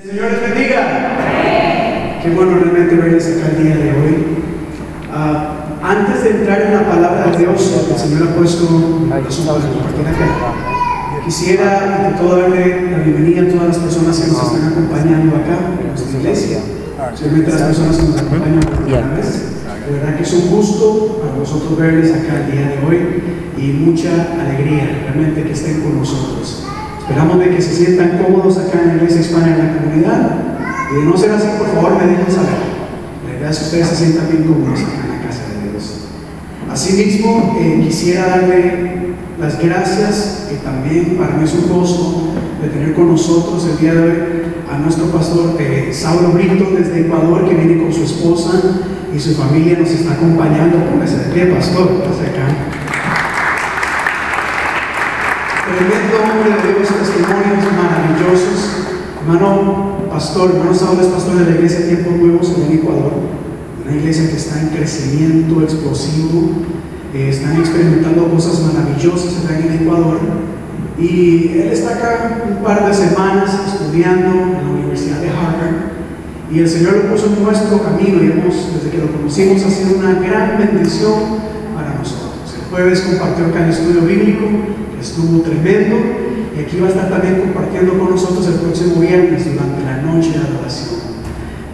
Señor les bendiga. Qué bueno realmente verles acá el día de hoy. Ah, antes de entrar en la palabra de Dios, el Señor ha puesto corazón para compartir acá. Quisiera ante todo darle la bienvenida a todas las personas que nos están acompañando acá en nuestra iglesia, especialmente a las personas que nos acompañan por primera vez. De verdad que es un gusto para nosotros verles acá el día de hoy y mucha alegría realmente que estén con nosotros. Esperamos de que se sientan cómodos acá en la iglesia hispana en la comunidad. Y de no ser así, por favor, me dejen saber. La idea es que ustedes se sientan bien cómodos acá en la casa de Dios. Asimismo, eh, quisiera darle las gracias, que también para mí es un gozo de tener con nosotros el día de hoy a nuestro pastor eh, Saulo Brito desde Ecuador, que viene con su esposa y su familia, nos está acompañando. Póngase de pie, pastor, acá. Tremendo hombre de Dios, testimonios maravillosos. Hermano pastor, hermano Saulo es pastor de la iglesia Tiempos Nuevos en Ecuador, una iglesia que está en crecimiento explosivo, eh, están experimentando cosas maravillosas acá en Ecuador. Y él está acá un par de semanas estudiando en la Universidad de Harvard. Y el Señor lo puso en nuestro camino y hemos, desde que lo conocimos, ha sido una gran bendición jueves compartió acá el estudio bíblico, estuvo tremendo. Y aquí va a estar también compartiendo con nosotros el próximo viernes durante la noche de adoración.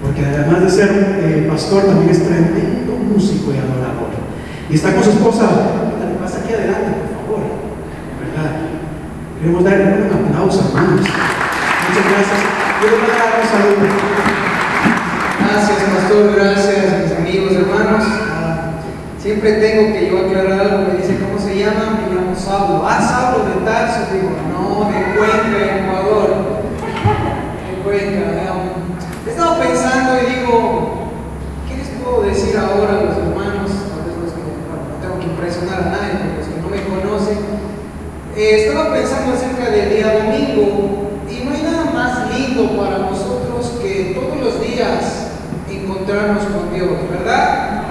Porque además de ser pastor, también es tremendo músico y adorador. Y está con su esposa. Pasa aquí adelante, por favor. ¿Verdad? Queremos darle un aplauso, hermanos. Muchas gracias. Yo le voy a dar un saludo. Gracias, pastor, gracias, mis amigos, hermanos. Ah, siempre tengo que yo aclarar algo. Me dice, ¿cómo se llama? Me llamo Saulo. Ah, Saulo de Tarso. Digo, no, de Cuenca, Ecuador. De Cuenca. Um, he estado pensando y digo, ¿qué les puedo decir ahora a los hermanos? Tal vez los que, bueno, no tengo que impresionar a nadie, pero los que no me conocen. Eh, estaba pensando acerca del día domingo y no hay nada más lindo para nosotros que todos los días encontrarnos con Dios, ¿verdad?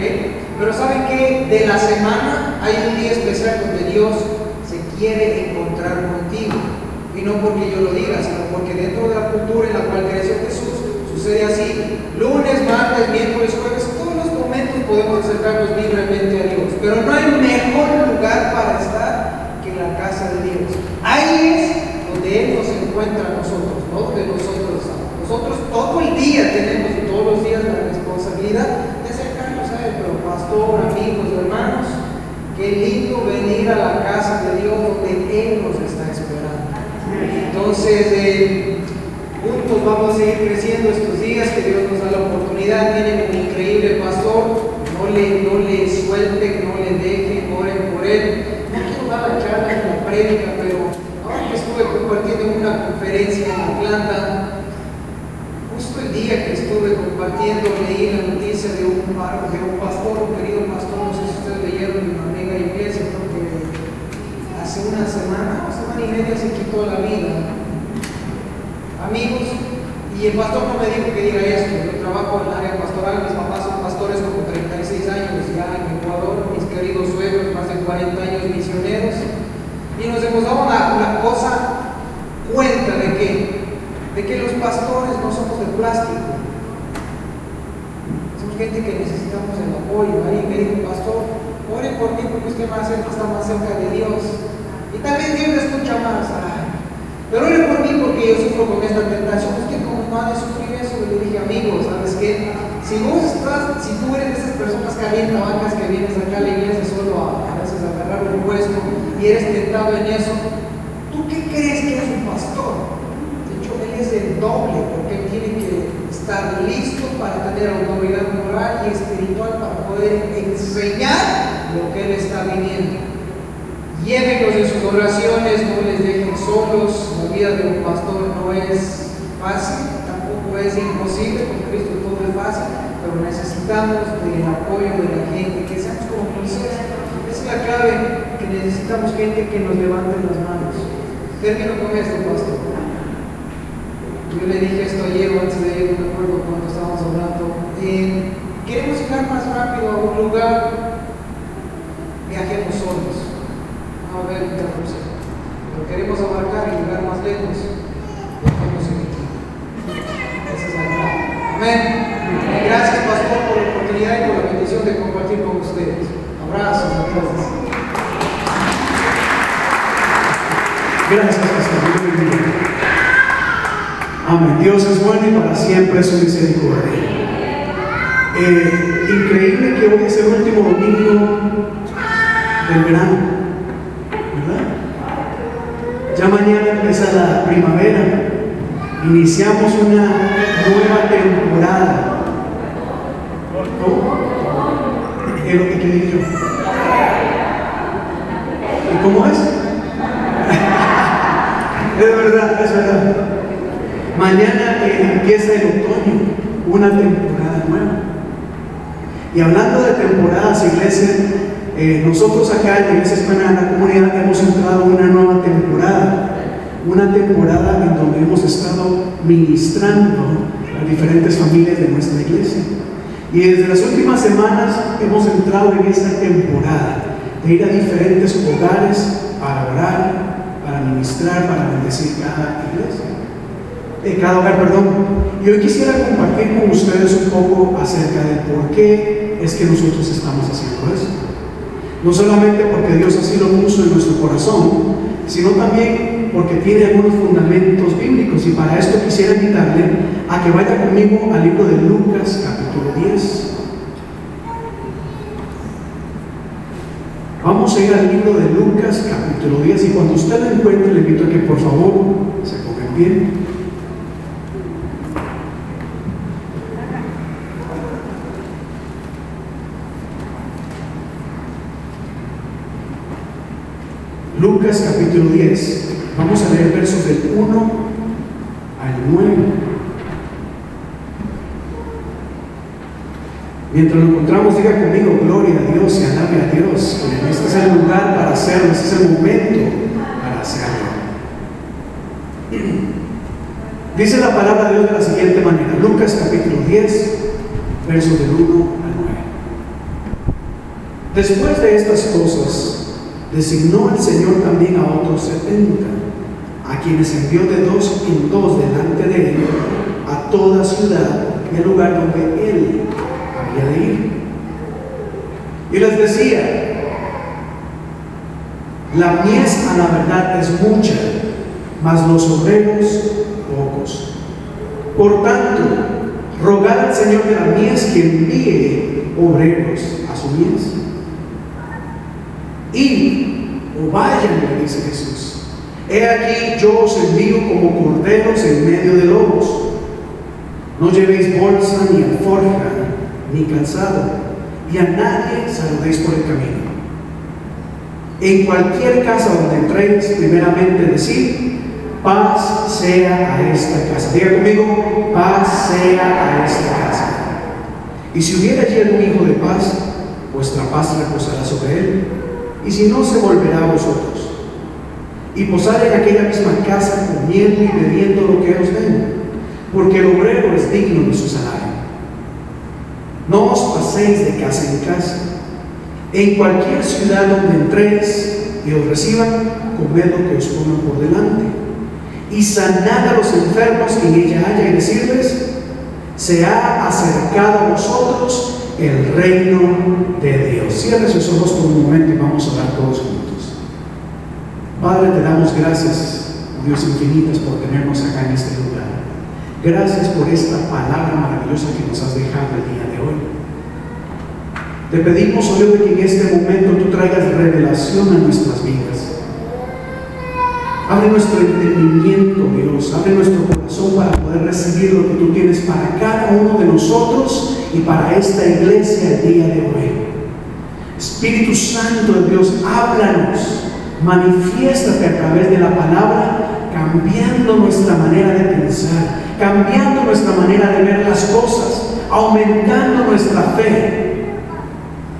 ¿Eh? Pero ¿saben qué? De la semana hay un día especial donde Dios se quiere encontrar contigo. Y no porque yo lo diga, sino porque dentro de la cultura en la cual creció Jesús sucede así. Lunes, martes, miércoles, jueves, todos los momentos podemos acercarnos libremente a Dios. Pero no hay mejor lugar para estar que la casa de Dios. Ahí es donde Él nos encuentra a nosotros, no donde nosotros estamos. Nosotros todo el día tenemos todos los días la responsabilidad de acercarnos a Él, pero pastor, amigos, hermanos, qué lindo venir a la casa de Dios donde Él nos está esperando. Entonces, eh, juntos vamos a seguir creciendo estos días, que Dios nos da la oportunidad, tienen un increíble pastor, no le, no le suelten, no le dejen, oren por Él. No quiero dar la charla en la prédica, pero ahora que estuve compartiendo en una conferencia en Atlanta, justo el día que estuve compartiendo leí la noticia de un, de un pastor, un querido pastor, no sé si ustedes leyeron en una mega iglesia, creo que hace una semana, una semana y media se quitó la vida. Amigos, y el pastor no me dijo que diga esto, yo trabajo en el área pastoral, mis papás son pastores como 36 años ya en Ecuador, mis queridos suegros, más de 40 años misioneros, y nos hemos dado una, cosa cuenta de que, de que los pastores no somos de plástico. Somos gente que necesitamos el apoyo. Ahí me dijo, pastor, ore por mí porque usted más cerca, está más cerca de Dios. Y tal vez Dios escucha más. Ay, pero ore por mí porque yo sufro con esta tentación. Es que como de sufrir eso, le dije, amigo, ¿sabes qué? Si vos estás, si tú eres de esas personas calientabacas que vienes acá a la iglesia solo a, a veces a agarrar un puesto y eres tentado en eso, ¿tú qué crees que es un pastor? De hecho, él es el doble, porque él tiene que estar listo para tener autoridad moral y espiritual para poder enseñar lo que él está viviendo. Llévenlos en sus oraciones, no les dejen solos. La vida de un pastor no es fácil, tampoco es imposible, con Cristo todo es fácil, pero necesitamos del apoyo de la gente, que seamos como Moisés. Es la clave, que necesitamos gente que nos levante las manos. Termino con esto, pastor. Yo le dije esto ayer antes de ayer, no me acuerdo cuando estábamos hablando. Eh, queremos llegar más rápido a un lugar, viajemos solos. No ver. Pero queremos abarcar y llegar más lejos, en equipo. Esa es la clave. Amén. Gracias, pastor, por la oportunidad y por la bendición de compartir con ustedes. Abrazos a todos. Gracias, Pastor. Amén. Dios es bueno y para siempre su misericordia. Eh, increíble que hoy es el último domingo del verano, la primavera. Iniciamos una nueva temporada. ¿Cómo? ¿Qué es lo que decir yo? ¿Y cómo es? Es verdad, es verdad. Mañana eh, empieza el otoño, una temporada nueva. Y hablando de temporadas, iglesia, eh, nosotros acá en la Iglesia de la Comunidad hemos entrado en una nueva temporada. Una temporada en donde hemos estado ministrando a diferentes familias de nuestra iglesia. Y desde las últimas semanas hemos entrado en esta temporada de ir a diferentes hogares para orar, para ministrar, para bendecir cada iglesia. Eh, cada hogar, perdón. Y hoy quisiera compartir con ustedes un poco acerca de por qué es que nosotros estamos haciendo esto. No solamente porque Dios así lo puso en nuestro corazón, sino también porque tiene algunos fundamentos bíblicos. Y para esto quisiera invitarle a que vaya conmigo al libro de Lucas, capítulo 10. Vamos a ir al libro de Lucas, capítulo 10. Y cuando usted lo encuentre, le invito a que por favor se ponga en pie. Lucas capítulo 10. Vamos a leer versos del 1 al 9. Mientras lo encontramos, diga conmigo, gloria a Dios y alabe a Dios. Este es el lugar para hacerlo, este es el momento para hacerlo. Dice la palabra de Dios de la siguiente manera. Lucas capítulo 10, versos del 1 al 9. Después de estas cosas, designó el Señor también a otros setenta, a quienes envió de dos en dos delante de él a toda ciudad y al lugar donde él había de ir. Y les decía, la mies a la verdad es mucha, mas los obreros pocos. Por tanto, rogad al Señor de la mies que envíe obreros a su mies. Y o vayan, dice Jesús. He aquí yo os envío como corderos en medio de lobos. No llevéis bolsa, ni alforja, ni calzado, y a nadie saludéis por el camino. En cualquier casa donde entréis, primeramente decid, paz sea a esta casa. Diga conmigo, paz sea a esta casa. Y si hubiera allí algún hijo de paz, vuestra paz reposará sobre él y si no, se volverá a vosotros. Y posar en aquella misma casa comiendo y bebiendo lo que os den, porque el obrero es digno de su salario. No os paséis de casa en casa. En cualquier ciudad donde entréis y os reciban, comed lo que os pongan por delante. Y sanad a los enfermos que en ella haya y decirles, se ha acercado a vosotros el reino de Dios. Cierre sus ojos por un momento y vamos a orar todos juntos. Padre, te damos gracias, Dios infinitas, por tenernos acá en este lugar. Gracias por esta palabra maravillosa que nos has dejado el día de hoy. Te pedimos, oh Dios, que en este momento tú traigas revelación a nuestras vidas. Abre nuestro entendimiento, Dios. Abre nuestro corazón para poder recibir lo que tú tienes para cada uno de nosotros y para esta iglesia el día de hoy. Espíritu Santo de Dios, háblanos, manifiéstate a través de la palabra, cambiando nuestra manera de pensar, cambiando nuestra manera de ver las cosas, aumentando nuestra fe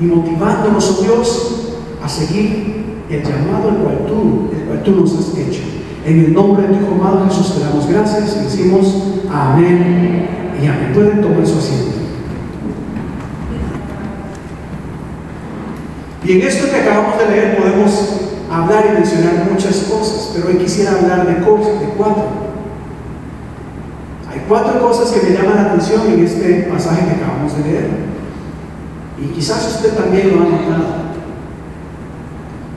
y motivándonos, oh Dios, a seguir el llamado al cual tú, el cual tú nos has hecho. En el nombre de tu Hijo amado Jesús te damos gracias y decimos amén y amén. Pueden tomar su asiento. Y en esto que acabamos de leer podemos hablar y mencionar muchas cosas, pero hoy quisiera hablar de cosas, de cuatro. Hay cuatro cosas que me llaman la atención en este pasaje que acabamos de leer. Y quizás usted también lo ha notado.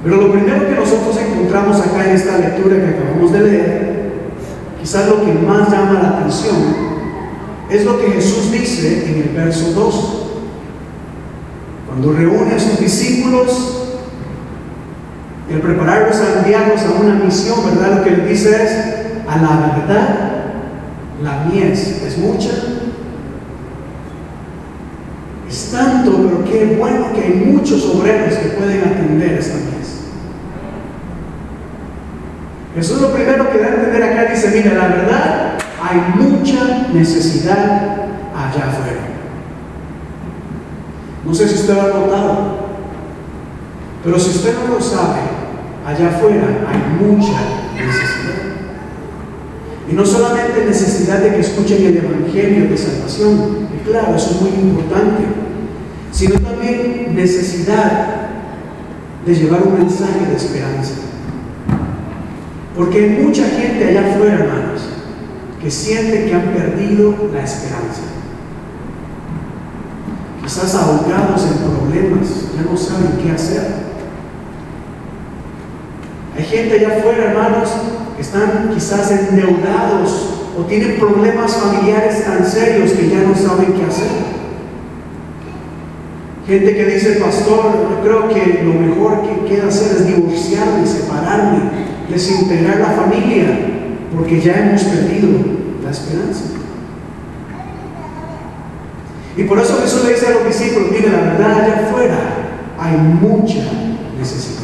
Pero lo primero que nosotros encontramos acá en esta lectura que acabamos de leer, quizás lo que más llama la atención, es lo que Jesús dice en el verso 2. Cuando reúne a sus discípulos, el prepararlos a enviarlos a una misión, ¿verdad? Lo que le dice es, a la verdad, la mies es mucha, es tanto, pero qué bueno que hay muchos obreros que pueden atender esta mies. Eso es lo primero que da a entender acá. Dice, mira, la verdad, hay mucha necesidad allá afuera. No sé si usted lo ha notado, pero si usted no lo sabe, allá afuera hay mucha necesidad. Y no solamente necesidad de que escuchen el Evangelio de salvación, y claro, eso es muy importante, sino también necesidad de llevar un mensaje de esperanza. Porque hay mucha gente allá afuera, hermanos, que siente que han perdido la esperanza. Quizás ahogados en problemas, ya no saben qué hacer. Hay gente allá afuera, hermanos, que están quizás endeudados o tienen problemas familiares tan serios que ya no saben qué hacer. Gente que dice, pastor, yo creo que lo mejor que queda hacer es divorciarme, separarme, desintegrar la familia, porque ya hemos perdido la esperanza. Y por eso Jesús le dice a los discípulos, mire, la verdad allá afuera hay mucha necesidad.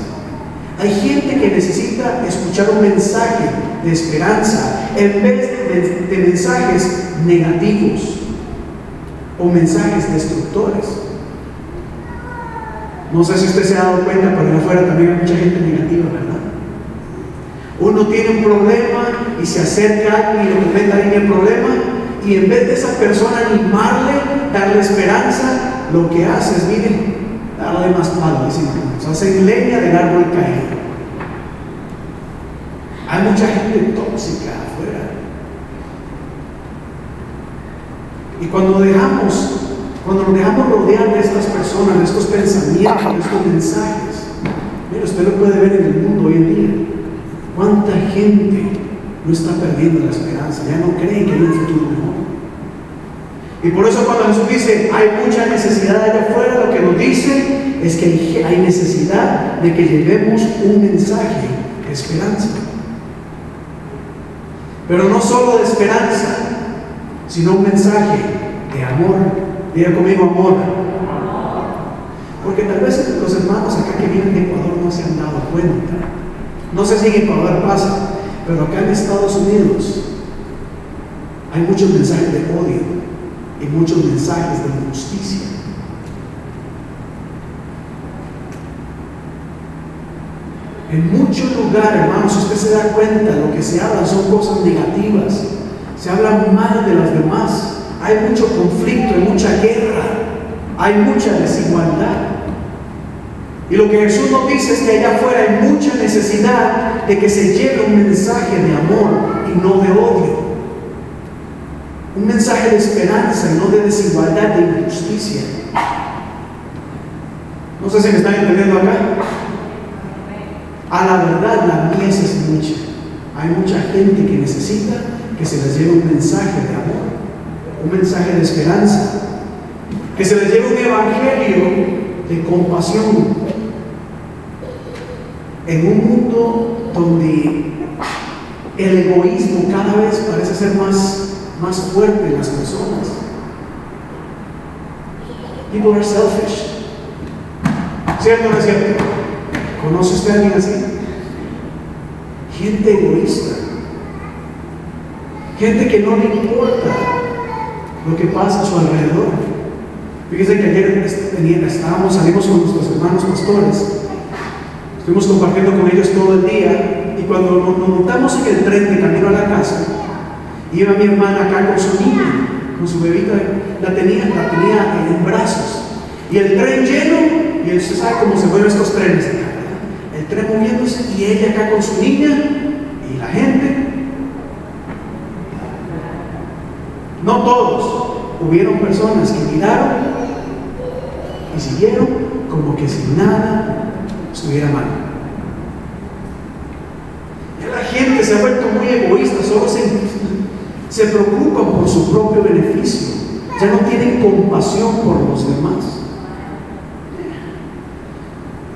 Hay gente que necesita escuchar un mensaje de esperanza en vez de, mensajes negativos o mensajes destructores. No sé si usted se ha dado cuenta, pero allá afuera también hay mucha gente negativa, ¿verdad? Uno tiene un problema y se acerca a alguien y le comenta a alguien el problema y en vez de esa persona animarle, darle esperanza, lo que hace es, miren, darle más palo, decimos, hacen leña del árbol caído. Hay mucha gente tóxica afuera. Y cuando dejamos, cuando nos dejamos rodear de estas personas, de estos pensamientos, de estos mensajes, mira, usted lo puede ver en el mundo hoy en día. ¿Cuánta gente no está perdiendo la esperanza? Ya no creen que hay un futuro mejor. Y por eso cuando Jesús dice, hay mucha necesidad allá afuera, lo que nos dice es que hay necesidad de que llevemos un mensaje de esperanza. Pero no solo de esperanza, sino un mensaje de amor. Diga conmigo amor. Porque tal vez los hermanos acá que vienen de Ecuador no se han dado cuenta. No sé si en Ecuador pasa, pero acá en Estados Unidos hay muchos mensajes de odio y muchos mensajes de injusticia. En muchos lugares, hermanos, usted se da cuenta, lo que se habla son cosas negativas. Se habla mal de las demás. Hay mucho conflicto, hay mucha guerra, hay mucha desigualdad. Y lo que Jesús nos dice es que allá afuera hay mucha necesidad de que se lleve un mensaje de amor y no de odio. Un mensaje de esperanza y no de desigualdad, de injusticia. No sé si me están entendiendo acá. A la verdad, la mies es mucha. Hay mucha gente que necesita que se les lleve un mensaje de amor, un mensaje de esperanza, que se les lleve un evangelio de compasión. En un mundo donde el egoísmo cada vez parece ser más más fuerte en las personas. People are selfish. ¿Cierto o no es cierto? ¿Conoce usted a alguien así? Gente egoísta. Gente que no le importa lo que pasa a su alrededor. Fíjense que ayer estábamos, salimos con nuestros hermanos pastores. Estuvimos compartiendo con ellos todo el día y cuando nos montamos en el tren de camino a la casa, Iba mi hermana acá con su niña, con su bebita, la tenía, la tenía en brazos. Y el tren lleno, y usted sabe cómo se mueven estos trenes El tren moviéndose y ella acá con su niña y la gente. No todos. Hubieron personas que miraron y siguieron como que si nada estuviera mal. Ya la gente se ha vuelto muy egoísta, solo se, se preocupan por su propio beneficio. Ya no tienen compasión por los demás.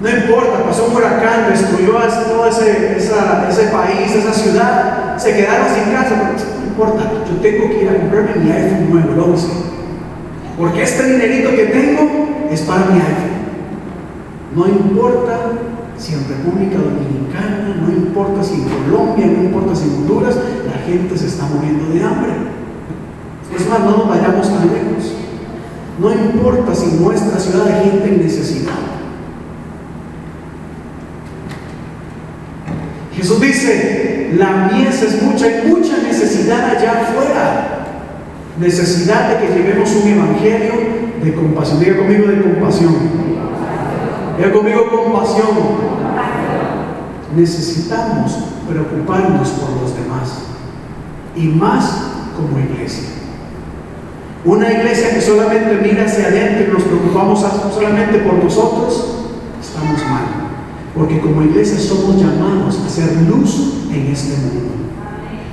No importa, pasó un huracán, destruyó todo ese, ese país, esa ciudad, se quedaron sin casa. No importa, yo tengo que ir a comprarme mi iPhone nuevo, lo sé. Porque este dinerito que tengo es para mi iPhone. No importa si en República Dominicana, no importa si en Colombia, no importa si en Honduras, gente se está muriendo de hambre. Es más, no nos vayamos tan lejos. No importa si nuestra ciudad hay gente en necesidad. Jesús dice, la mies es mucha, hay mucha necesidad allá afuera. Necesidad de que llevemos un evangelio de compasión. Diga conmigo de compasión. Diga conmigo compasión. Necesitamos preocuparnos por los demás. Y más como iglesia. Una iglesia que solamente mira hacia adentro y nos preocupamos solamente por nosotros, estamos mal. Porque como iglesia somos llamados a ser luz en este mundo.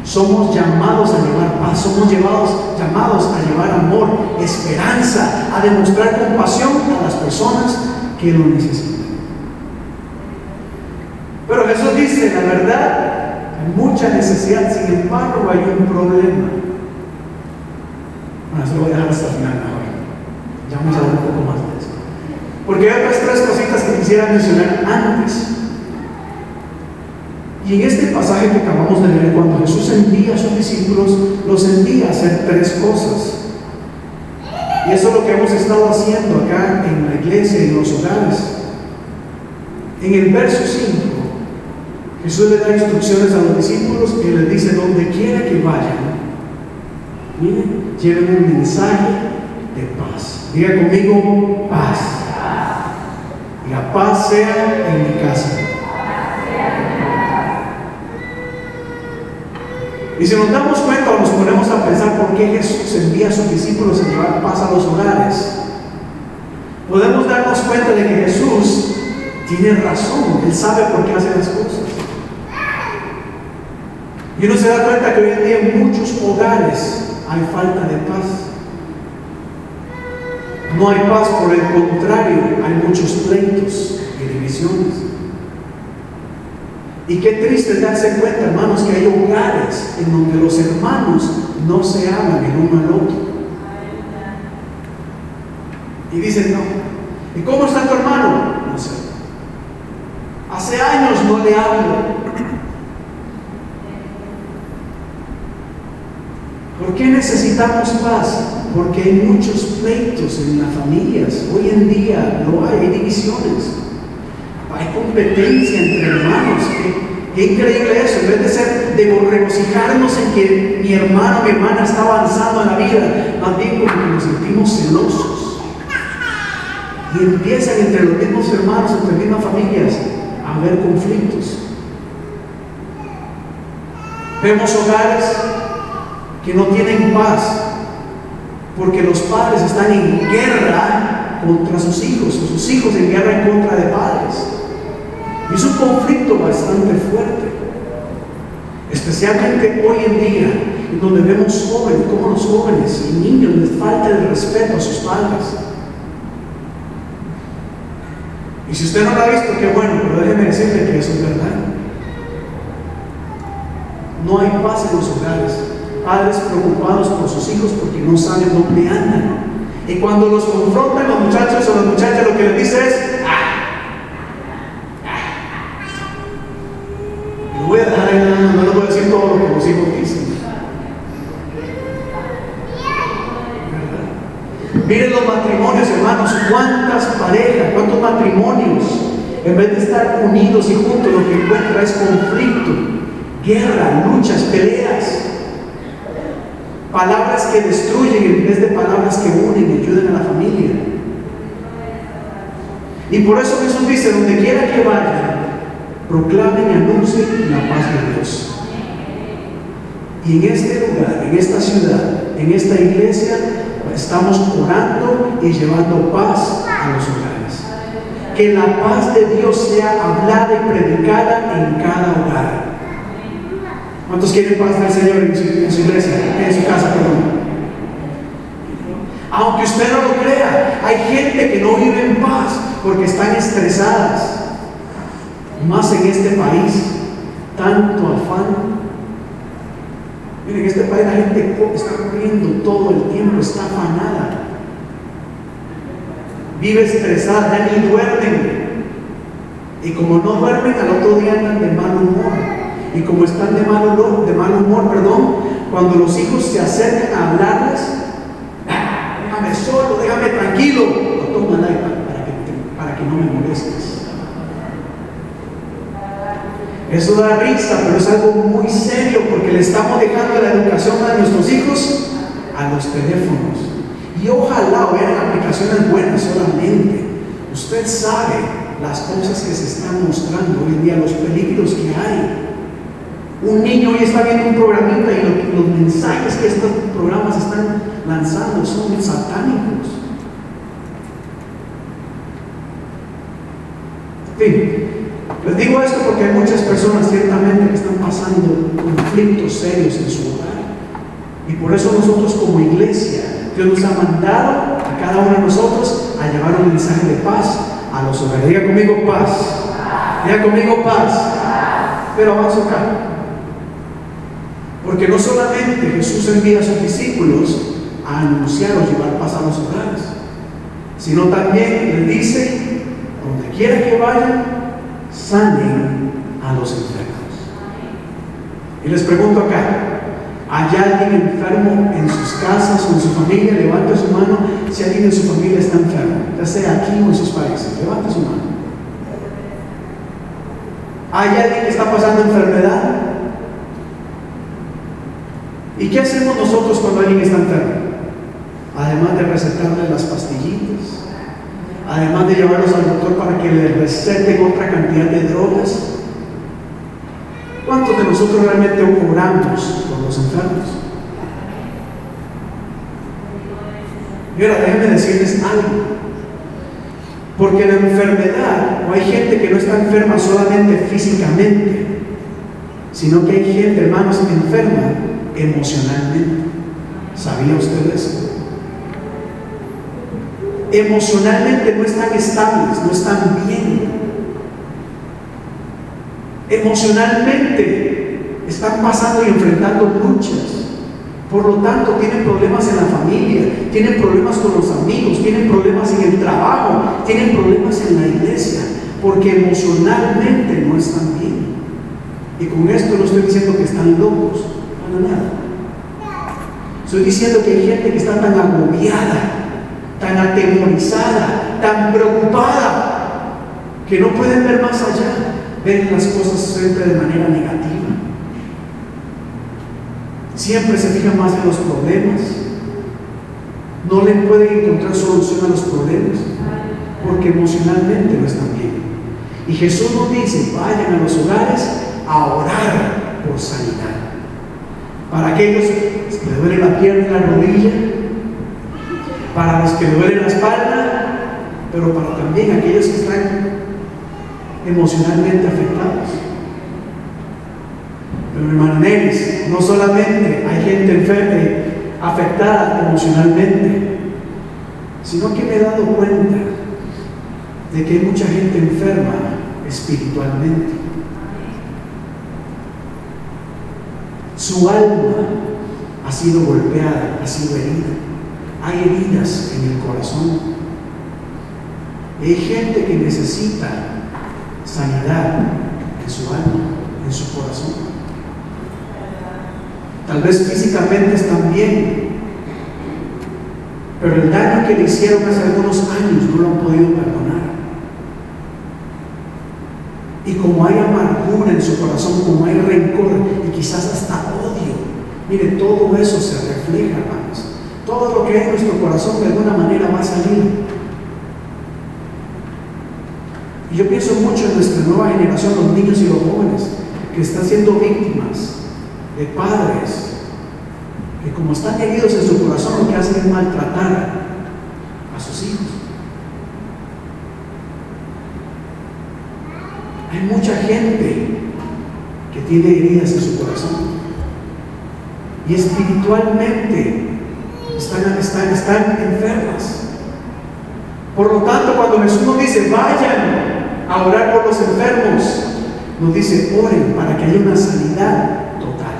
Somos llamados a llevar paz, somos llamados, llamados a llevar amor, esperanza, a demostrar compasión a las personas que lo necesitan. Pero Jesús dice, la verdad, mucha necesidad, sin embargo hay un problema. Bueno, eso lo voy a dejar hasta el final mejor. Ya vamos a hablar un poco más de eso. Porque hay otras tres cositas que quisiera mencionar antes. Y en este pasaje que acabamos de leer, cuando Jesús envía a sus discípulos, los envía a hacer tres cosas. Y eso es lo que hemos estado haciendo acá en la iglesia en los hogares. En el verso 5, Jesús le da instrucciones a los discípulos y les dice, donde quiera que vayan, miren, lleven un mensaje de paz. Diga conmigo, paz. La paz sea en mi casa. Y si nos damos cuenta o nos ponemos a pensar por qué Jesús envía a sus discípulos a llevar paz a los hogares, podemos darnos cuenta de que Jesús tiene razón, Él sabe por qué hace las cosas. Y uno se da cuenta que hoy en día en muchos hogares hay falta de paz. No hay paz, por el contrario, hay muchos pleitos y divisiones. Y qué triste darse cuenta, hermanos, que hay hogares en donde los hermanos no se hablan el uno al otro. Y dicen, no. ¿Y cómo está tu hermano? No sé. Hace años no le hablo. ¿Por qué necesitamos paz? Porque hay muchos pleitos en las familias. Hoy en día no hay, divisiones. Hay competencia entre hermanos. Qué, increíble eso. En vez de ser, de regocijarnos en que mi hermano, mi hermana está avanzando en la vida, más bien como que nos sentimos celosos. Y empiezan entre los mismos hermanos, entre las mismas familias, a haber conflictos. Vemos hogares que no tienen paz porque los padres están en guerra contra sus hijos, o sus hijos en guerra en contra de padres. Y es un conflicto bastante fuerte, especialmente hoy en día, donde vemos jóvenes, como los jóvenes y niños les falta el respeto a sus padres. Y si usted no lo ha visto, qué bueno, pero déjeme decirle que eso es verdad. No hay paz en los hogares padres preocupados por sus hijos porque no saben dónde andan. Y cuando los confrontan los muchachos o las muchachas, lo que les dice es, ah, ah". voy a no les voy a decir todo lo que los hijos dicen. Miren los matrimonios, hermanos, cuántas parejas, cuántos matrimonios, en vez de estar unidos y juntos, lo que encuentra es conflicto, guerra, luchas, peleas. Palabras que destruyen en vez de palabras que unen y ayuden a la familia. Y por eso Jesús dice, donde quiera que vayan, proclamen y anuncien la paz de Dios. Y en este lugar, en esta ciudad, en esta iglesia estamos orando y llevando paz a los hogares. Que la paz de Dios sea hablada y predicada en cada hogar. ¿Cuántos quieren paz del Señor en su, iglesia, en su casa, perdón? Aunque usted no lo crea, hay gente que no vive en paz porque están estresadas. Más en este país, tanto afán. Miren, en este país la gente está corriendo todo el tiempo, está afanada. Vive estresada, ya ni duermen. Y como no duermen, al otro día andan de mal humor. Y como están de mal humor, de mal humor, perdón, cuando los hijos se acercan a hablarles, ah, déjame solo, déjame tranquilo, lo toman ahí para que, para que no me molestes. Eso da risa, pero es algo muy serio porque le estamos dejando la educación a nuestros hijos a los teléfonos. Y ojalá vean aplicaciones buenas solamente. Usted sabe las cosas que se están mostrando hoy en día, los peligros que hay. Un niño hoy está viendo un programita y los mensajes que estos programas están lanzando son satánicos. fin, les digo esto porque hay muchas personas ciertamente que están pasando conflictos serios en su hogar. Y por eso nosotros como iglesia, Dios nos ha mandado a cada uno de nosotros a llevar un mensaje de paz a los hogares. Diga conmigo paz. Diga conmigo paz. Pero vamos acá. Porque no solamente Jesús envía a sus discípulos a anunciar o llevar paz a los hogares, sino también les dice, donde quiera que vayan, sanen a los enfermos. Y les pregunto acá, ¿hay alguien enfermo en sus casas o en su familia? Levante su mano si alguien en su familia está enfermo, ya sea aquí o en sus países. Levante su mano. ¿Hay alguien que está pasando enfermedad? ¿Y qué hacemos nosotros cuando alguien está enfermo? Además de recetarle las pastillitas, además de llevarlos al doctor para que le receten otra cantidad de drogas. ¿Cuántos de nosotros realmente oramos por los enfermos? Y ahora déjenme decirles algo. Porque la enfermedad, no hay gente que no está enferma solamente físicamente, sino que hay gente, hermanos, enferma emocionalmente. ¿Sabía usted eso? Emocionalmente no están estables, no están bien. Emocionalmente están pasando y enfrentando luchas. Por lo tanto, tienen problemas en la familia, tienen problemas con los amigos, tienen problemas en el trabajo, tienen problemas en la iglesia, porque emocionalmente no están bien. Y con esto no estoy diciendo que están locos, para nada. Estoy diciendo que hay gente que está tan agobiada, tan atemorizada, tan preocupada, que no pueden ver más allá, ven las cosas siempre de manera negativa. Siempre se fijan más en los problemas. No le pueden encontrar solución a los problemas, porque emocionalmente no están bien. Y Jesús nos dice, vayan a los hogares a orar por sanidad. Para aquellos que le duele la pierna y la rodilla, para los que le duele la espalda, pero para también aquellos que están emocionalmente afectados. Pero hermano Nelis, no solamente hay gente enferma, afectada emocionalmente, sino que me he dado cuenta de que hay mucha gente enferma espiritualmente. Su alma ha sido golpeada, ha sido herida. Hay heridas en el corazón. Hay gente que necesita sanidad en su alma, en su corazón. Tal vez físicamente están bien, pero el daño que le hicieron hace algunos años no lo han podido perdonar. Y como hay amargura en su corazón, como hay rencor y quizás mire, todo eso se refleja, hermanos. Todo lo que hay en nuestro corazón de alguna manera va a salir. Y yo pienso mucho en nuestra nueva generación, los niños y los jóvenes, que están siendo víctimas de padres que como están heridos en su corazón, lo que hacen es maltratar a sus hijos. Hay mucha gente que tiene heridas en su corazón y espiritualmente están, están, están enfermas. Por lo tanto, cuando Jesús nos dice, vayan a orar por los enfermos, nos dice, oren para que haya una sanidad total.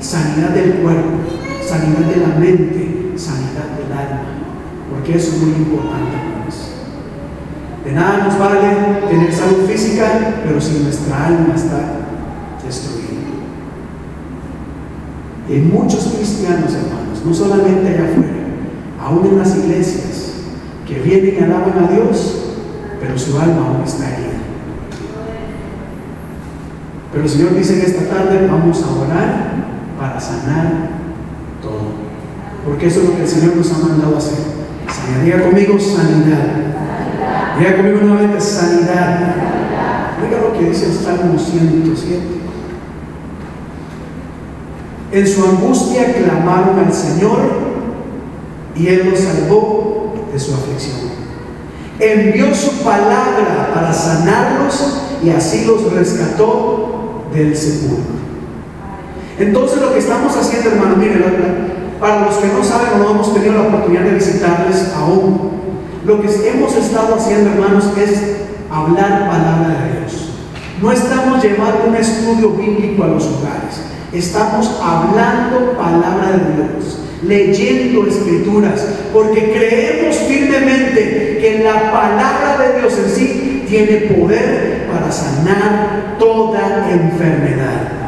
Sanidad del cuerpo, sanidad de la mente, sanidad del alma. Porque eso es muy importante, hermanos. De nada nos vale tener salud física, pero si nuestra alma está Hay muchos cristianos, hermanos, no solamente allá afuera, aún en las iglesias, que vienen y alaban a Dios, pero su alma aún está herida. Pero el Señor dice en esta tarde, vamos a orar para sanar todo. Porque eso es lo que el Señor nos ha mandado a hacer. Diga conmigo sanidad. Diga conmigo nuevamente sanidad. Diga lo que dice el Salmo 107. En su angustia clamaron al Señor y Él los salvó de su aflicción. Envió su palabra para sanarlos y así los rescató del sepulcro. Entonces lo que estamos haciendo, hermano, miren, para los que no saben o no hemos tenido la oportunidad de visitarles aún, lo que hemos estado haciendo, hermanos, es hablar palabra de Dios. No estamos llevando un estudio bíblico a los hogares. Estamos hablando palabra de Dios, leyendo escrituras, porque creemos firmemente que la palabra de Dios en sí tiene poder para sanar toda enfermedad.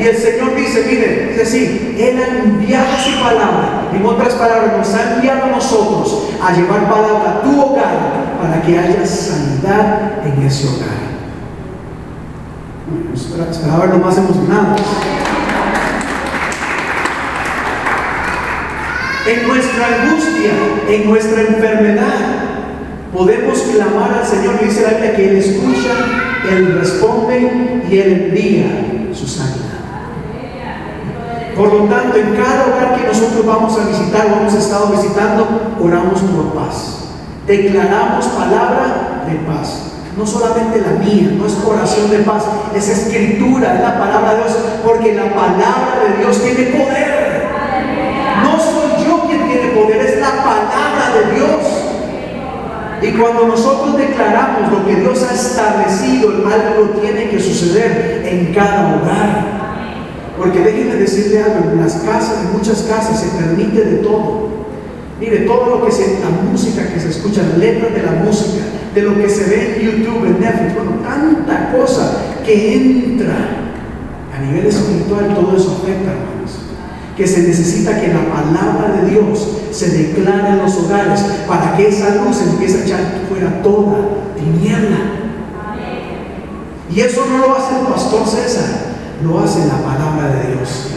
Y el Señor dice, mire, es decir, Él ha enviado su palabra. En otras palabras, nos ha enviado a nosotros a llevar palabra a tu hogar para que haya sanidad en ese hogar. Esperaba verlo más emocionado. En nuestra angustia, en nuestra enfermedad, podemos clamar al Señor. Dice la Biblia que Él escucha, Él responde y Él envía su sanidad. Por lo tanto, en cada hogar que nosotros vamos a visitar o hemos estado visitando, oramos por paz. Declaramos palabra de paz. No solamente la mía, no es oración de paz, es escritura, es la palabra de Dios, porque la palabra de Dios tiene poder. No soy yo quien tiene poder, es la palabra de Dios. Y cuando nosotros declaramos lo que Dios ha establecido, algo tiene que suceder en cada hogar. Porque déjenme decirle algo, en las casas, en muchas casas se permite de todo. Mire, todo lo que se, la música que se escucha, la letra de la música, de lo que se ve en YouTube, en Netflix, bueno, tanta cosa que entra a nivel espiritual, todo eso afecta, hermanos. Que se necesita que la palabra de Dios se declare en los hogares para que esa luz empiece a echar fuera toda tiniebla. Y eso no lo hace el pastor César, lo hace la palabra de Dios.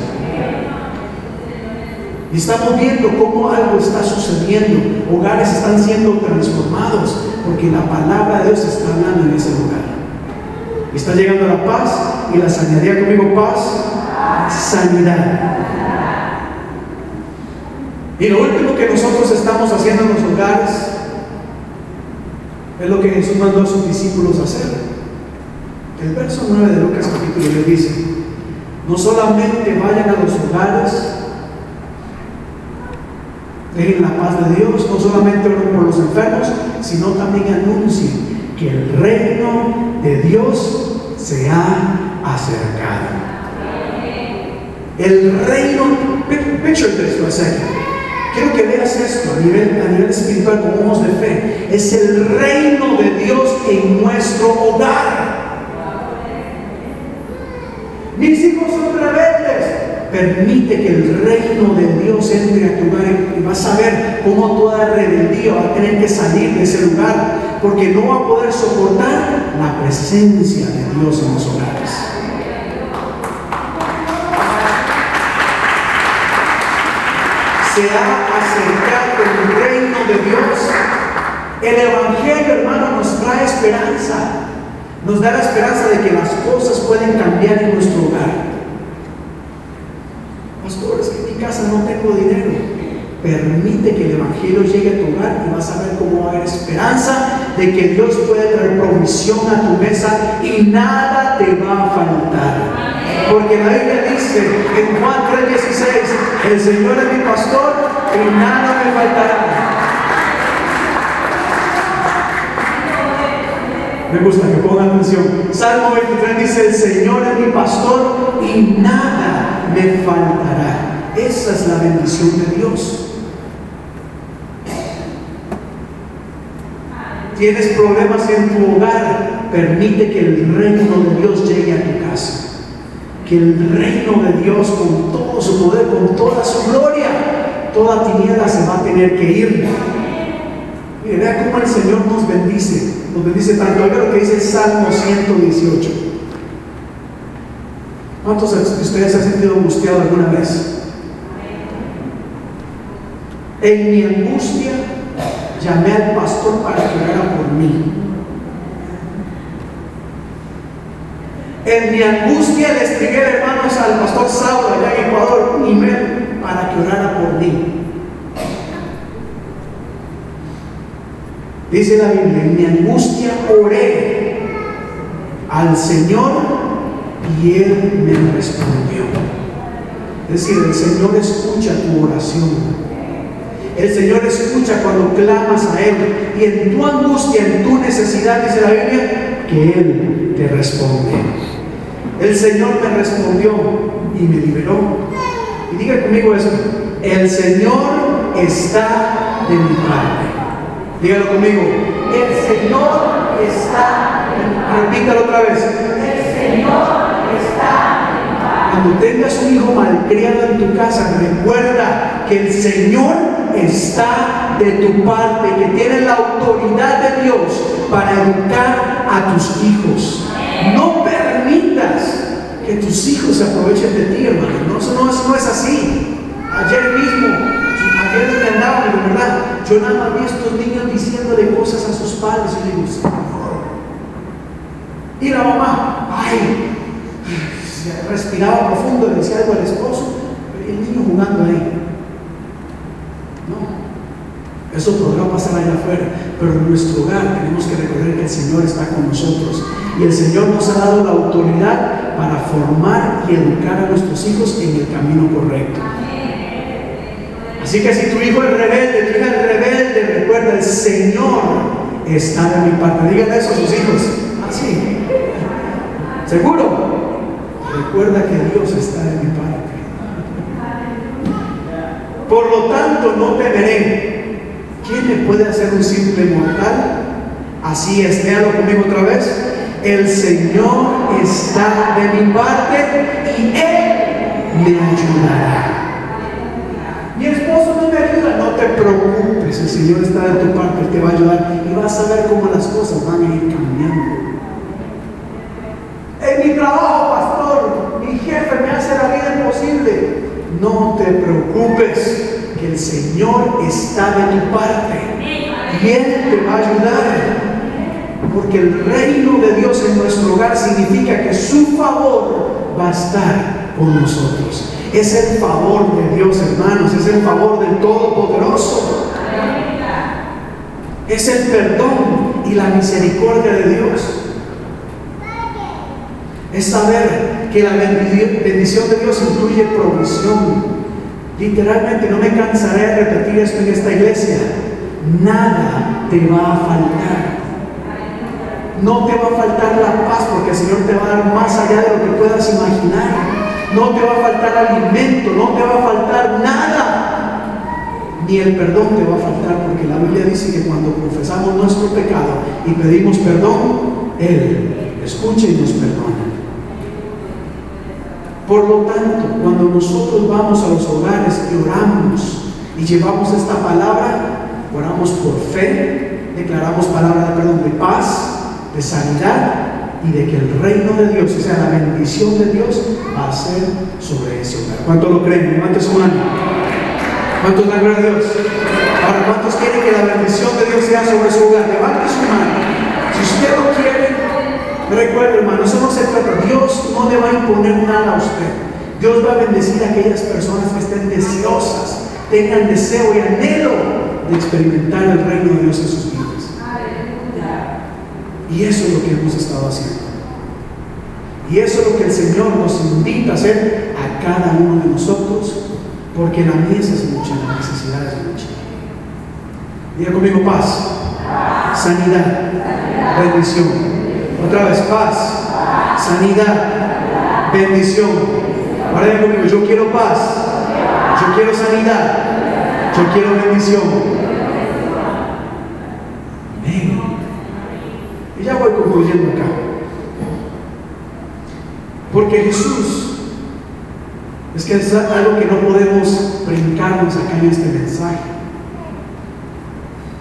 Y estamos viendo cómo algo está sucediendo. Hogares están siendo transformados porque la palabra de Dios está hablando en ese lugar. Está llegando la paz y la sanidad. conmigo paz, sanidad. Y lo último que nosotros estamos haciendo en los hogares es lo que Jesús mandó a sus discípulos a hacer. El verso 9 de Lucas capítulo le dice, no solamente vayan a los hogares, dejen la paz de Dios, no solamente oren por los enfermos, sino también anuncien que el reino de Dios se ha acercado. El reino, picture this for a second. Quiero que veas esto a nivel, a nivel espiritual con ojos de fe. Es el reino de Dios en nuestro hogar. Mis hijos son rebeldes. Permite que el reino de Dios entre a tu hogar y vas a ver cómo toda rebeldía va a tener que salir de ese lugar porque no va a poder soportar la presencia de Dios en los hogares. Se ha acercado el reino de Dios. El Evangelio, hermano, nos trae esperanza nos da la esperanza de que las cosas pueden cambiar en nuestro hogar. Que mi casa no tengo dinero. Permite que el Evangelio llegue a tu hogar y vas a ver cómo va a haber esperanza de que Dios puede traer provisión a tu mesa y nada te va a faltar. Porque la Biblia dice en Juan 3:16, el Señor es mi pastor y nada me faltará. Me gusta que pongan atención. Salmo 23 dice, el Señor es mi pastor y nada me faltará. Esa es la bendición de Dios. Tienes problemas en tu hogar, permite que el reino de Dios llegue a tu casa. Que el reino de Dios con todo su poder, con toda su gloria, toda tiniebla se va a tener que ir. Mire, vea cómo el Señor nos bendice. Nos bendice tanto. Oiga lo que dice el Salmo 118. ¿Cuántos de ustedes se han sentido angustiado alguna vez? En mi angustia llamé al pastor para que orara por mí. En mi angustia le escribí, hermanos, al pastor Saulo allá en Ecuador un email para que orara por mí. Dice la Biblia, en mi angustia oré al Señor y Él me respondió. Es decir, el Señor escucha tu oración. El Señor escucha cuando clamas a Él. Y en tu angustia, en tu necesidad, dice la Biblia, que Él te responde. El Señor me respondió y me liberó. Y diga conmigo eso. El Señor está de mi parte. Dígalo conmigo. El Señor está. Repítalo otra vez. El Señor está. Cuando tengas un hijo malcriado en tu casa, recuerda que el Señor está de tu parte, que tiene la autoridad de Dios para educar a tus hijos. No permitas que tus hijos se aprovechen de ti, hermano. No, no, no es así. Ayer mismo, ayer me andaba, verdad, yo nada más vi a estos niños diciéndole cosas a sus padres y digo. Y la mamá, ay, respiraba profundo, le decía algo al esposo, el niño jugando ahí. No, eso podrá pasar allá afuera, pero en nuestro hogar tenemos que recordar que el Señor está con nosotros. Y el Señor nos ha dado la autoridad para formar y educar a nuestros hijos en el camino correcto. Así que si tu hijo es rebelde, tu hija es rebelde, recuerda, el Señor está de mi parte. Díganle eso a sus hijos. Así. ¿Seguro? Recuerda que Dios está de mi parte. Por lo tanto, no temeré. ¿Quién me puede hacer un simple mortal? Así es, léalo conmigo otra vez. El Señor está de mi parte y Él me ayudará. Mi esposo no me ayuda, no te preocupes, el Señor está de tu parte, te va a ayudar y vas a ver cómo las cosas van a ir cambiando. En mi trabajo, pastor, mi jefe me hace No te preocupes, que el Señor está de tu parte y Él te va a ayudar. Porque el reino de Dios en nuestro hogar significa que su favor va a estar con nosotros. Es el favor de Dios, hermanos, es el favor del Todopoderoso. Es el perdón y la misericordia de Dios. Es saber que la bendición de Dios incluye provisión. Literalmente, no me cansaré de repetir esto en esta iglesia. Nada te va a faltar. No te va a faltar la paz porque el Señor te va a dar más allá de lo que puedas imaginar. No te va a faltar alimento, no te va a faltar nada. Ni el perdón te va a faltar porque la Biblia dice que cuando confesamos nuestro pecado y pedimos perdón, Él escucha y nos perdona. Por lo tanto, cuando nosotros vamos a los hogares y oramos y llevamos esta palabra, oramos por fe, declaramos palabra de perdón, de paz, de sanidad y de que el reino de Dios, o sea, la bendición de Dios, va a ser sobre ese hogar. ¿Cuántos lo creen? Levante su mano. ¿Cuántos dan gloria a Dios? Ahora, ¿cuántos quieren que la bendición de Dios sea sobre su hogar? Levante su mano. Si usted lo quiere, recuerde, hermano, eso no se trata. Dios no le va a imponer nada a usted. Dios va a bendecir a aquellas personas que estén deseosas, tengan deseo y anhelo de experimentar el reino de Dios en sus vidas. Y eso es lo que hemos estado haciendo. Y eso es lo que el Señor nos invita a hacer a cada uno de nosotros, porque la mies es mucha, la necesidad es mucha. Diga conmigo paz, sanidad, bendición. Otra vez, paz, sanidad, bendición. Ahora conmigo, yo quiero paz, yo quiero sanidad, yo quiero bendición. Amén. Y ya voy concluyendo acá. Porque Jesús, es que es algo que no podemos brincarnos acá en este mensaje.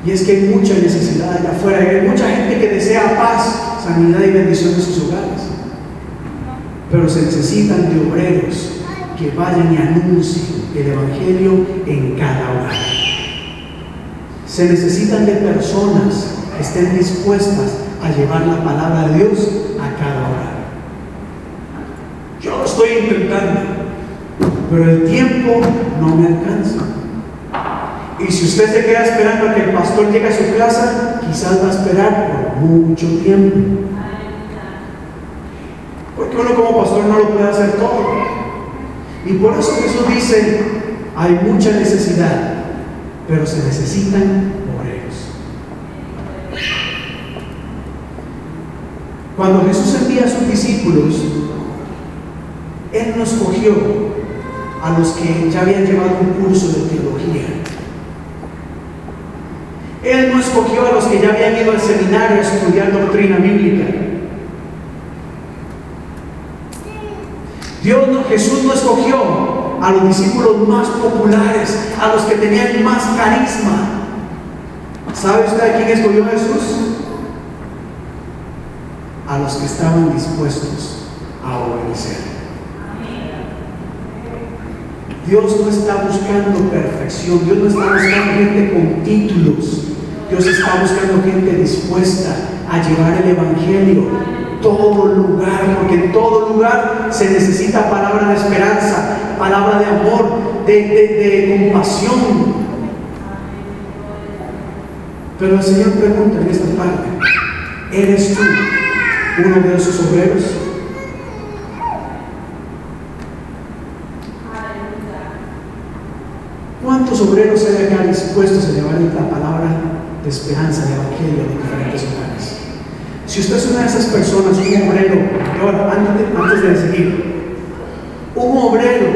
Y es que hay mucha necesidad allá afuera, hay mucha gente que desea paz, sanidad y bendición en sus hogares. Pero se necesitan de obreros que vayan y anuncien el Evangelio en cada hogar. Se necesitan de personas que estén dispuestas a llevar la palabra de Dios a cada hogar. Yo lo estoy intentando, pero el tiempo no me alcanza. Y si usted se queda esperando a que el pastor llegue a su casa, quizás va a esperar por mucho tiempo. Porque uno como pastor no lo puede hacer todo. Y por eso Jesús dice, hay mucha necesidad, pero se necesitan obreros. Cuando Jesús envía a sus discípulos, Él no escogió a los que ya habían llevado un curso de teología. Él no escogió a los que ya habían ido al seminario a estudiar doctrina bíblica. Dios no, Jesús no escogió a los discípulos más populares, a los que tenían más carisma. ¿Sabe usted a quién escogió Jesús? A los que estaban dispuestos a obedecer. Dios no está buscando perfección, Dios no está buscando gente con títulos, Dios está buscando gente dispuesta a llevar el Evangelio todo lugar, porque en todo lugar se necesita palabra de esperanza, palabra de amor, de, de, compasión. Pero el Señor pregunta en esta parte, ¿eres tú uno de esos obreros? ¿Cuántos obreros acá dispuestos a llevar la palabra de esperanza, de evangelio a diferentes hogares? Si usted es una de esas personas, un obrero, ahora, antes, antes de seguir, un obrero,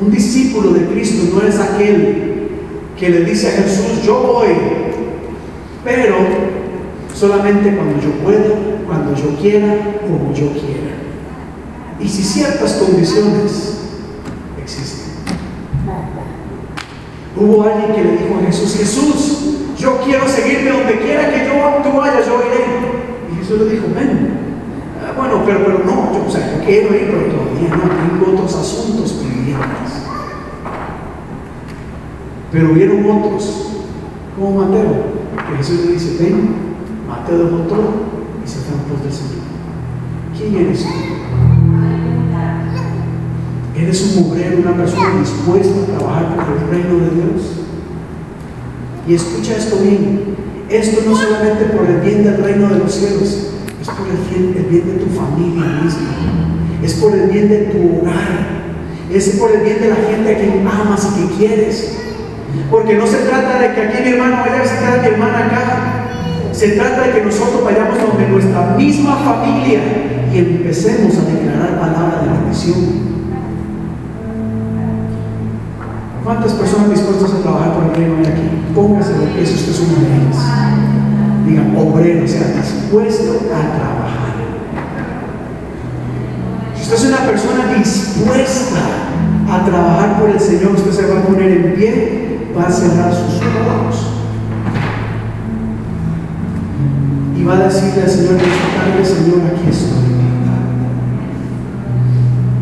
un discípulo de Cristo, no es aquel que le dice a Jesús, yo voy, pero solamente cuando yo pueda, cuando yo quiera, como yo quiera. Y si ciertas condiciones Hubo alguien que le dijo a Jesús, Jesús, yo quiero seguirme donde quiera que yo, tú vayas, yo iré. Y Jesús le dijo, ven. Ah, bueno, pero, pero no, yo, o sea, yo quiero ir, pero todavía no tengo otros asuntos pendientes. Pero hubieron otros, como Mateo, que Jesús le dice, ven, Mateo dejó todo y se fue en pos del Señor. ¿Quién eres tú? Eres un obrero, una persona dispuesta a trabajar por el reino de Dios. Y escucha esto bien. Esto no solamente por el bien del reino de los cielos, es por el bien, el bien de tu familia misma. Es por el bien de tu hogar. Es por el bien de la gente a quien amas y que quieres. Porque no se trata de que aquí mi hermano vaya a visitar a mi hermana acá. Se trata de que nosotros vayamos donde nuestra misma familia y empecemos a declarar palabra de bendición. ¿Cuántas personas dispuestas a trabajar por el reino hay aquí? Póngase de pie usted es una de ellas. Diga, obrero, o sea, dispuesto a trabajar. Si usted es una persona dispuesta a trabajar por el Señor, usted se va a poner en pie, va a cerrar sus ojos. Y va a decirle al Señor Señor, aquí estoy.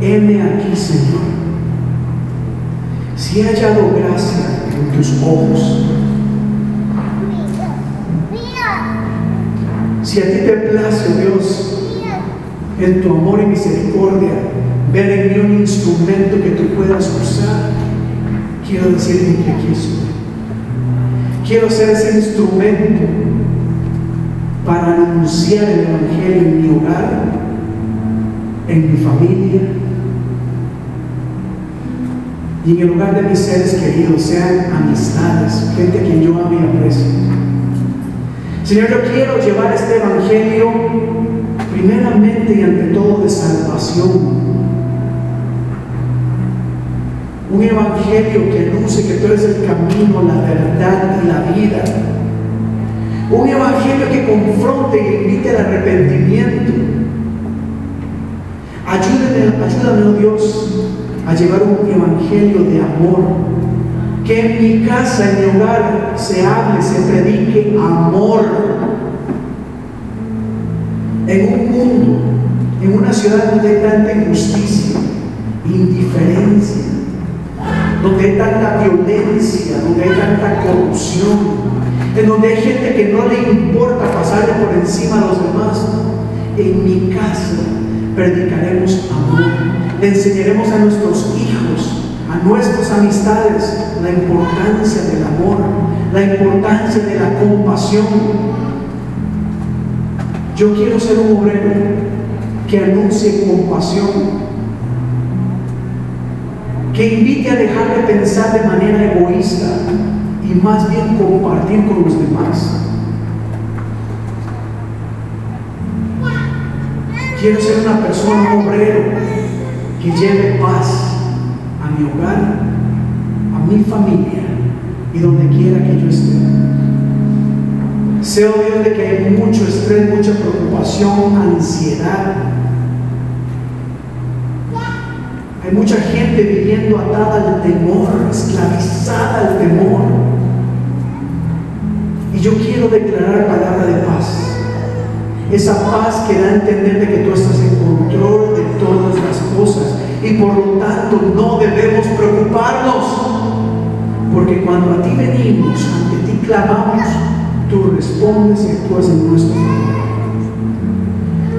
Heme aquí, Señor. Si he hallado gracia en tus ojos, si a ti te place, oh Dios, en tu amor y misericordia, ver en mí un instrumento que tú puedas usar, quiero decirte que aquí estoy. Quiero ser ese instrumento para anunciar el Evangelio en mi hogar, en mi familia y en el hogar de mis seres queridos, sean amistades, gente a quien yo amo y aprecio. Señor, yo quiero llevar este Evangelio primeramente y ante todo de salvación. Un evangelio que anuncie que tú eres el camino, la verdad y la vida. Un evangelio que confronte y invite al arrepentimiento. Ayúdame, ayúdame, oh Dios, a llevar un evangelio de amor. Que en mi casa, en mi hogar, se hable, se predique amor. En un mundo, en una ciudad donde hay tanta injusticia, indiferencia, donde hay tanta violencia, donde hay tanta corrupción, en donde hay gente que no le importa pasarle por encima a los demás. En mi casa predicaremos amor, le enseñaremos a nuestros hijos, a nuestras amistades, la importancia del amor, la importancia de la compasión. Yo quiero ser un obrero que anuncie compasión, que invite a dejar de pensar de manera egoísta y más bien compartir con los demás. Quiero ser una persona, un obrero, que lleve paz a mi hogar, a mi familia y donde quiera que yo esté. Sé, oh Dios, de que hay mucho estrés, mucha preocupación, ansiedad, Hay mucha gente viviendo atada al temor, esclavizada al temor. Y yo quiero declarar palabra de paz. Esa paz que da a entender de que tú estás en control cosas. Y por lo tanto no debemos preocuparnos. Porque cuando a ti venimos, ante ti clamamos, tú respondes y actúas en nuestro.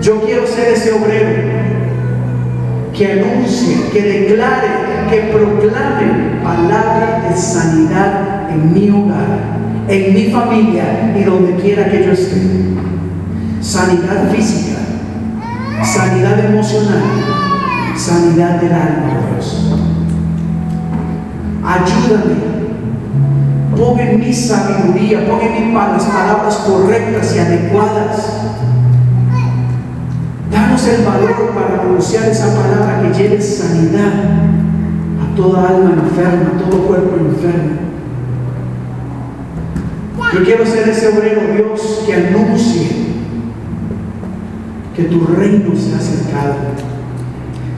Yo quiero ser ese obrero que anuncie, que declare, que proclame palabra de sanidad en mi hogar, en mi familia y donde quiera que yo esté. Sanidad física, sanidad emocional, sanidad del alma, Dios. Ayúdame. Pon en mi sabiduría, pon en mí las palabras correctas y adecuadas Danos el valor para anunciar esa palabra que lleve sanidad a toda alma enferma, a todo cuerpo enfermo. Yo quiero ser ese obrero Dios que anuncie que tu reino se ha acercado.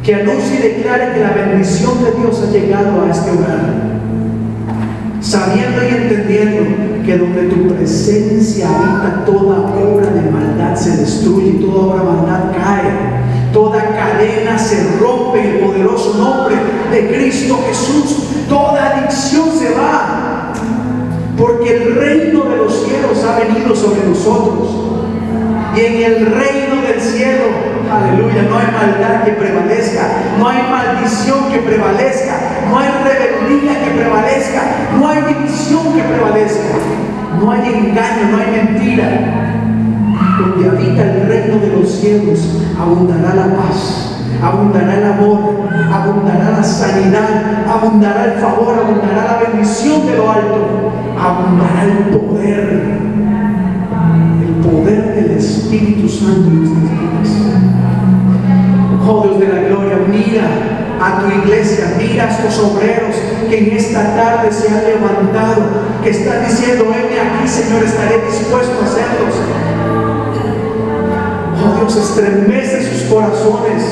Que anuncie y declare que la bendición de Dios ha llegado a este hogar. Sabiendo y entendiendo que donde tu presencia habita, toda obra de maldad se destruye, toda obra de maldad cae, toda cadena se rompe en el poderoso nombre de Cristo Jesús, toda adicción se va, porque el reino de los cielos ha venido sobre nosotros. Y en el reino del cielo, aleluya, no hay maldad que prevalezca, no hay maldición que prevalezca, no hay rebeldía que prevalezca, no hay división que prevalezca, no hay engaño, no hay mentira. Donde habita el reino de los cielos, abundará la paz, abundará el amor, abundará la sanidad, abundará el favor, abundará la bendición de lo alto, abundará el poder, el poder del Espíritu Santo en nuestras vidas. A tu iglesia, mira a estos obreros que en esta tarde se han levantado, que están diciendo, venme aquí Señor, estaré dispuesto a hacerlos. Oh Dios, estremece sus corazones,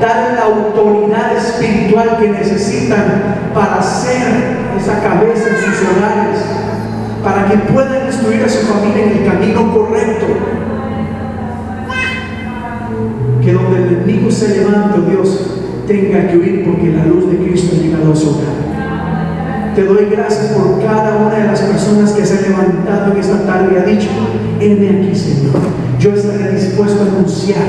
dale la autoridad espiritual que necesitan para hacer esa cabeza en sus hogares, para que puedan instruir a su familia en el camino correcto. Que donde el enemigo se levante, oh Dios, tenga que huir porque la luz de Cristo ha llegado a su hogar. Te doy gracias por cada una de las personas que se han levantado en esta tarde y ha dicho, heme aquí, Señor. Yo estaré dispuesto a anunciar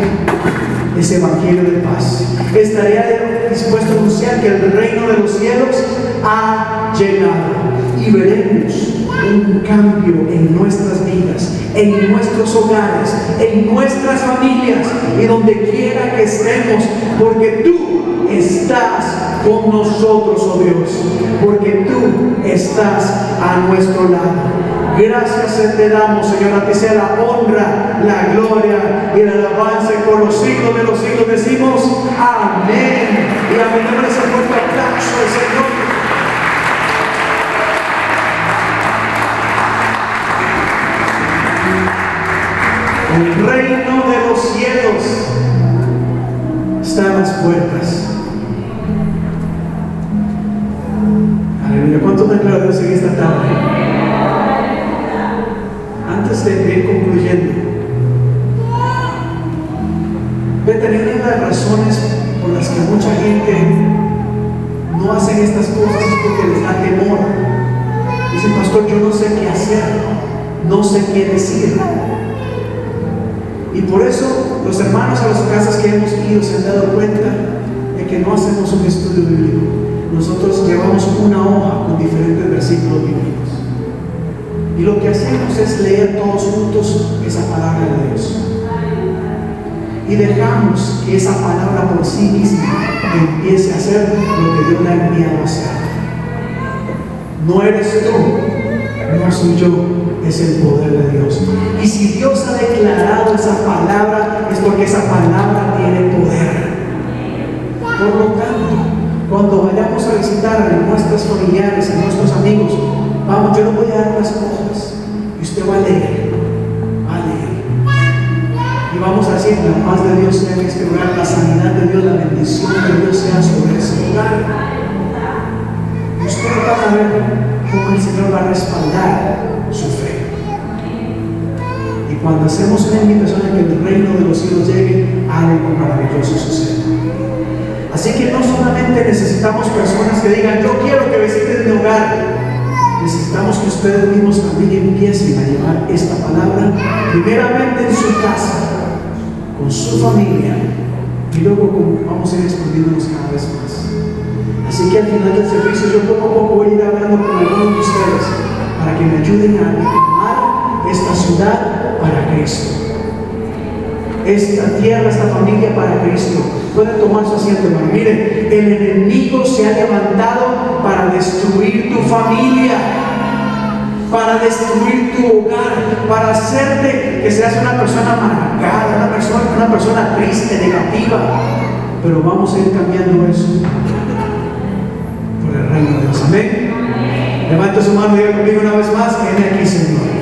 ese evangelio de paz. Estaré dispuesto a anunciar que el reino de los cielos ha llegado y veremos un cambio en nuestras vidas, en nuestros hogares, en nuestras familias y donde quiera que estemos, porque tú estás con nosotros, oh Dios, porque tú estás a nuestro lado. Gracias te damos, Señor, a ti sea la honra, la gloria y el alabanza por los siglos de los siglos. Decimos amén. Y a mi nombre se fuerte aplauso al Señor. El reino de los cielos está en las puertas. Aleluya. ¿Cuánto te claro Dios en esta tarde? Antes de ir concluyendo, de las razones por las que mucha gente no hace estas cosas es porque les da temor. Dice, pastor, yo no sé qué hacer, no sé qué decir. Y por eso los hermanos a las casas que hemos ido se han dado cuenta de que no hacemos un estudio bíblico. Nosotros llevamos una hoja con diferentes versículos bíblicos. Y lo que hacemos es leer todos juntos esa palabra de Dios. Y dejamos que esa palabra por sí misma empiece a hacer lo que Dios le ha enviado a hacer. No eres tú, no soy yo, es el poder de Dios. Y si Dios ha declarado esa palabra, es porque esa palabra tiene poder. Por lo tanto, cuando vayamos a visitar a nuestros familiares, a nuestros amigos, vamos, yo le voy a dar las cosas y usted va a leer, va a leer. Y vamos a decir, la paz de Dios sea en este lugar, la sanidad de Dios, la bendición de Dios sea sobre ese lugar. Usted va a ver cómo el Señor va a respaldar su fe. Cuando hacemos una invitación a que el reino de los cielos llegue, algo maravilloso sucede. Así que no solamente necesitamos personas que digan, yo quiero que visiten mi hogar, necesitamos que ustedes mismos también empiecen a llevar esta palabra, primeramente en su casa, con su familia, y luego vamos a ir expandiéndonos cada vez más. Así que al final del servicio yo poco a poco voy a ir hablando con algunos de ustedes para que me ayuden a animar esta ciudad para Cristo. Esta tierra, esta familia para Cristo. Pueden tomar su asiento, hermano. Miren, el enemigo se ha levantado para destruir tu familia, para destruir tu hogar, para hacerte que seas una persona amargada, una persona, una persona triste, negativa. Pero vamos a ir cambiando eso por el reino de Dios. Amén. Levanta su mano y diga conmigo una vez más, ven aquí, Señor.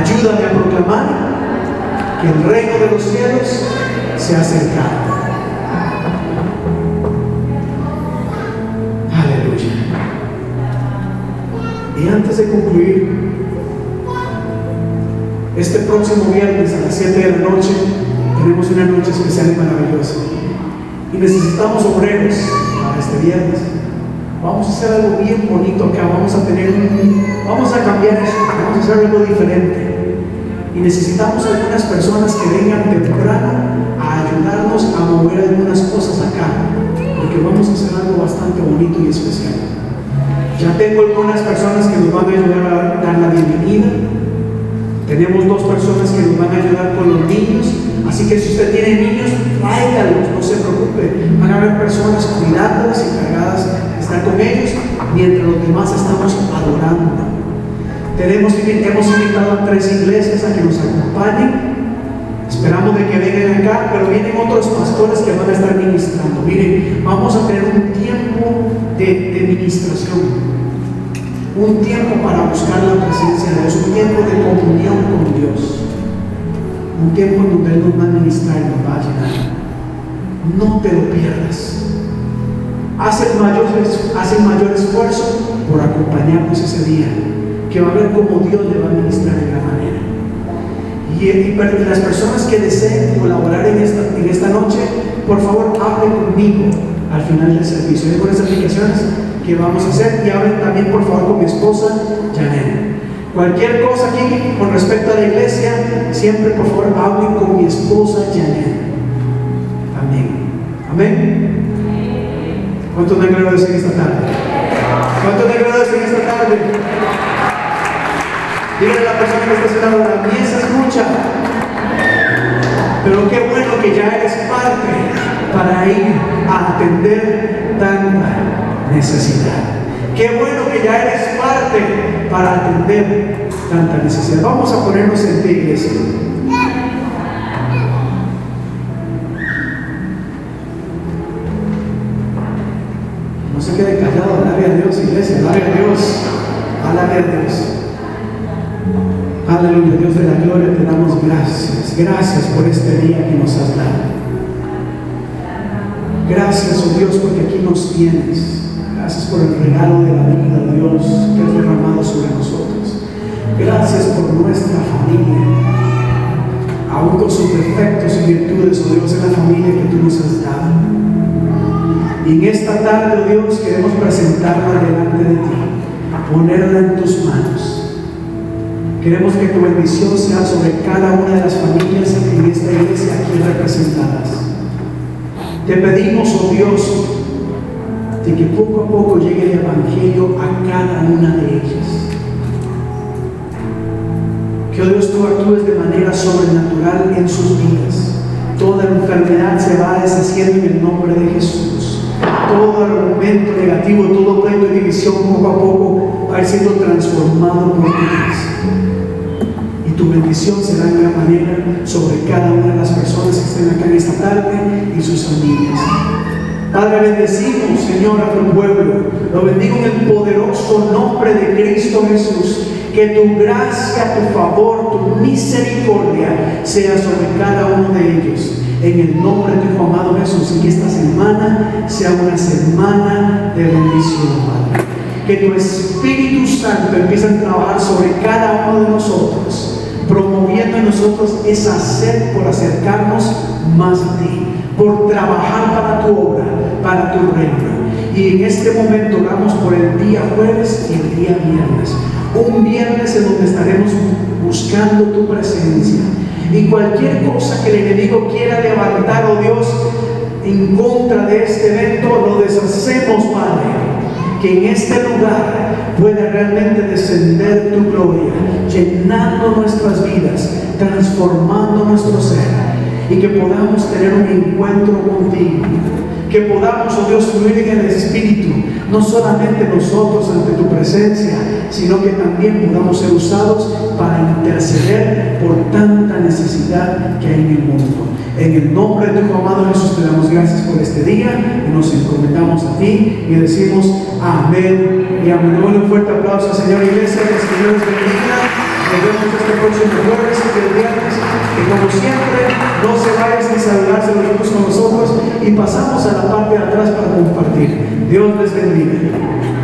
Ayúdame a proclamar que el reino de los cielos se ha acercado. Aleluya. Y antes de concluir, este próximo viernes a las 7 de la noche tenemos una noche especial y maravillosa. Y necesitamos obreros para este viernes. Vamos a hacer algo bien bonito acá, vamos a tener vamos a cambiar eso, vamos a hacer algo diferente. Y necesitamos algunas personas que vengan temprano a ayudarnos a mover algunas cosas acá, porque vamos a hacer algo bastante bonito y especial. Ya tengo algunas personas que nos van a ayudar a dar la bienvenida. Tenemos dos personas que nos van a ayudar con los niños. Así que si usted tiene niños, tráigalos, no se preocupe. Van a haber personas cuidándolas y cargadas estar con ellos mientras los demás estamos adorando. Tenemos, hemos invitado a tres iglesias a que nos acompañen. Esperamos de que vengan acá, pero vienen otros pastores que van a estar ministrando. Miren, vamos a tener un tiempo de, de ministración un tiempo para buscar la presencia de Dios, un tiempo de comunión con Dios, un tiempo en donde Él nos va a ministrar y nos va a llenar. No te lo pierdas hacen mayor, mayor esfuerzo por acompañarnos ese día, que va a ver cómo Dios le va a ministrar de gran manera. Y, las personas que deseen colaborar en esta, en esta noche, por favor, hable conmigo al final del servicio. Hay buenas aplicaciones que vamos a hacer y hablen también por favor con mi esposa Janet. Cualquier cosa aquí con respecto a la iglesia, siempre por favor hablen con mi esposa Janet. Amén. Amén. ¿Cuántos me agradecen esta tarde? ¿Cuántos me agradecen esta tarde? Dígale a la persona que está sentada, la mía se escucha. Pero qué bueno que ya eres parte para ir a atender tanta necesidad. Qué bueno que ya eres parte para atender tanta necesidad. Vamos a ponernos en pie, iglesia. Dios, iglesia, alabe a Dios, alabe a Dios. Aleluya, Dios de la gloria, te damos gracias. Gracias por este día que nos has dado. Gracias, oh Dios, porque aquí nos tienes. Gracias por el regalo de la vida, Dios, que has derramado sobre nosotros. Gracias por nuestra familia. Aún con sus defectos y virtudes, oh Dios, es la familia que tú nos has dado. Y en esta tarde, oh Dios, queremos presentarla delante de ti, ponerla en tus manos. Queremos que tu bendición sea sobre cada una de las familias en esta iglesia aquí representadas. Te pedimos, oh Dios, de que poco a poco llegue el Evangelio a cada una de ellas. Que, oh Dios, tú actúes de manera sobrenatural en sus vidas. Toda enfermedad se va deshaciendo en el nombre de Jesús. Todo argumento negativo, todo pleito de división poco a poco va a siendo transformado por ti. Y tu bendición será en gran manera sobre cada una de las personas que estén acá en esta tarde y sus familias. Padre, bendecimos, Señor, a tu pueblo. Lo bendigo en el poderoso nombre de Cristo Jesús. Que tu gracia, tu favor, tu misericordia sea sobre cada uno de ellos. En el nombre de tu amado Jesús. Y que esta semana sea una semana de bendición, Padre. Que tu Espíritu Santo empiece a trabajar sobre cada uno de nosotros, promoviendo en nosotros esa sed por acercarnos más a ti, por trabajar para tu obra, para tu reino. Y en este momento oramos por el día jueves y el día viernes. Un viernes en donde estaremos buscando tu presencia. Y cualquier cosa que el enemigo quiera levantar, oh Dios, en contra de este evento, lo deshacemos, Padre. Que en este lugar pueda realmente descender tu gloria, llenando nuestras vidas, transformando nuestro ser. Y que podamos tener un encuentro contigo que podamos, oh Dios, fluir en el Espíritu, no solamente nosotros ante tu presencia, sino que también podamos ser usados para interceder por tanta necesidad que hay en el mundo. En el nombre de tu amado Jesús te damos gracias por este día y nos encomendamos a ti y decimos amén y amén. un fuerte aplauso, Señor Iglesia, que el Señor bendiga. Nos vemos este próximo jueves y viernes. Y como siempre, no se vayan sin saludarse los unos con nosotros y pasamos a la parte de atrás para compartir. Dios les bendiga.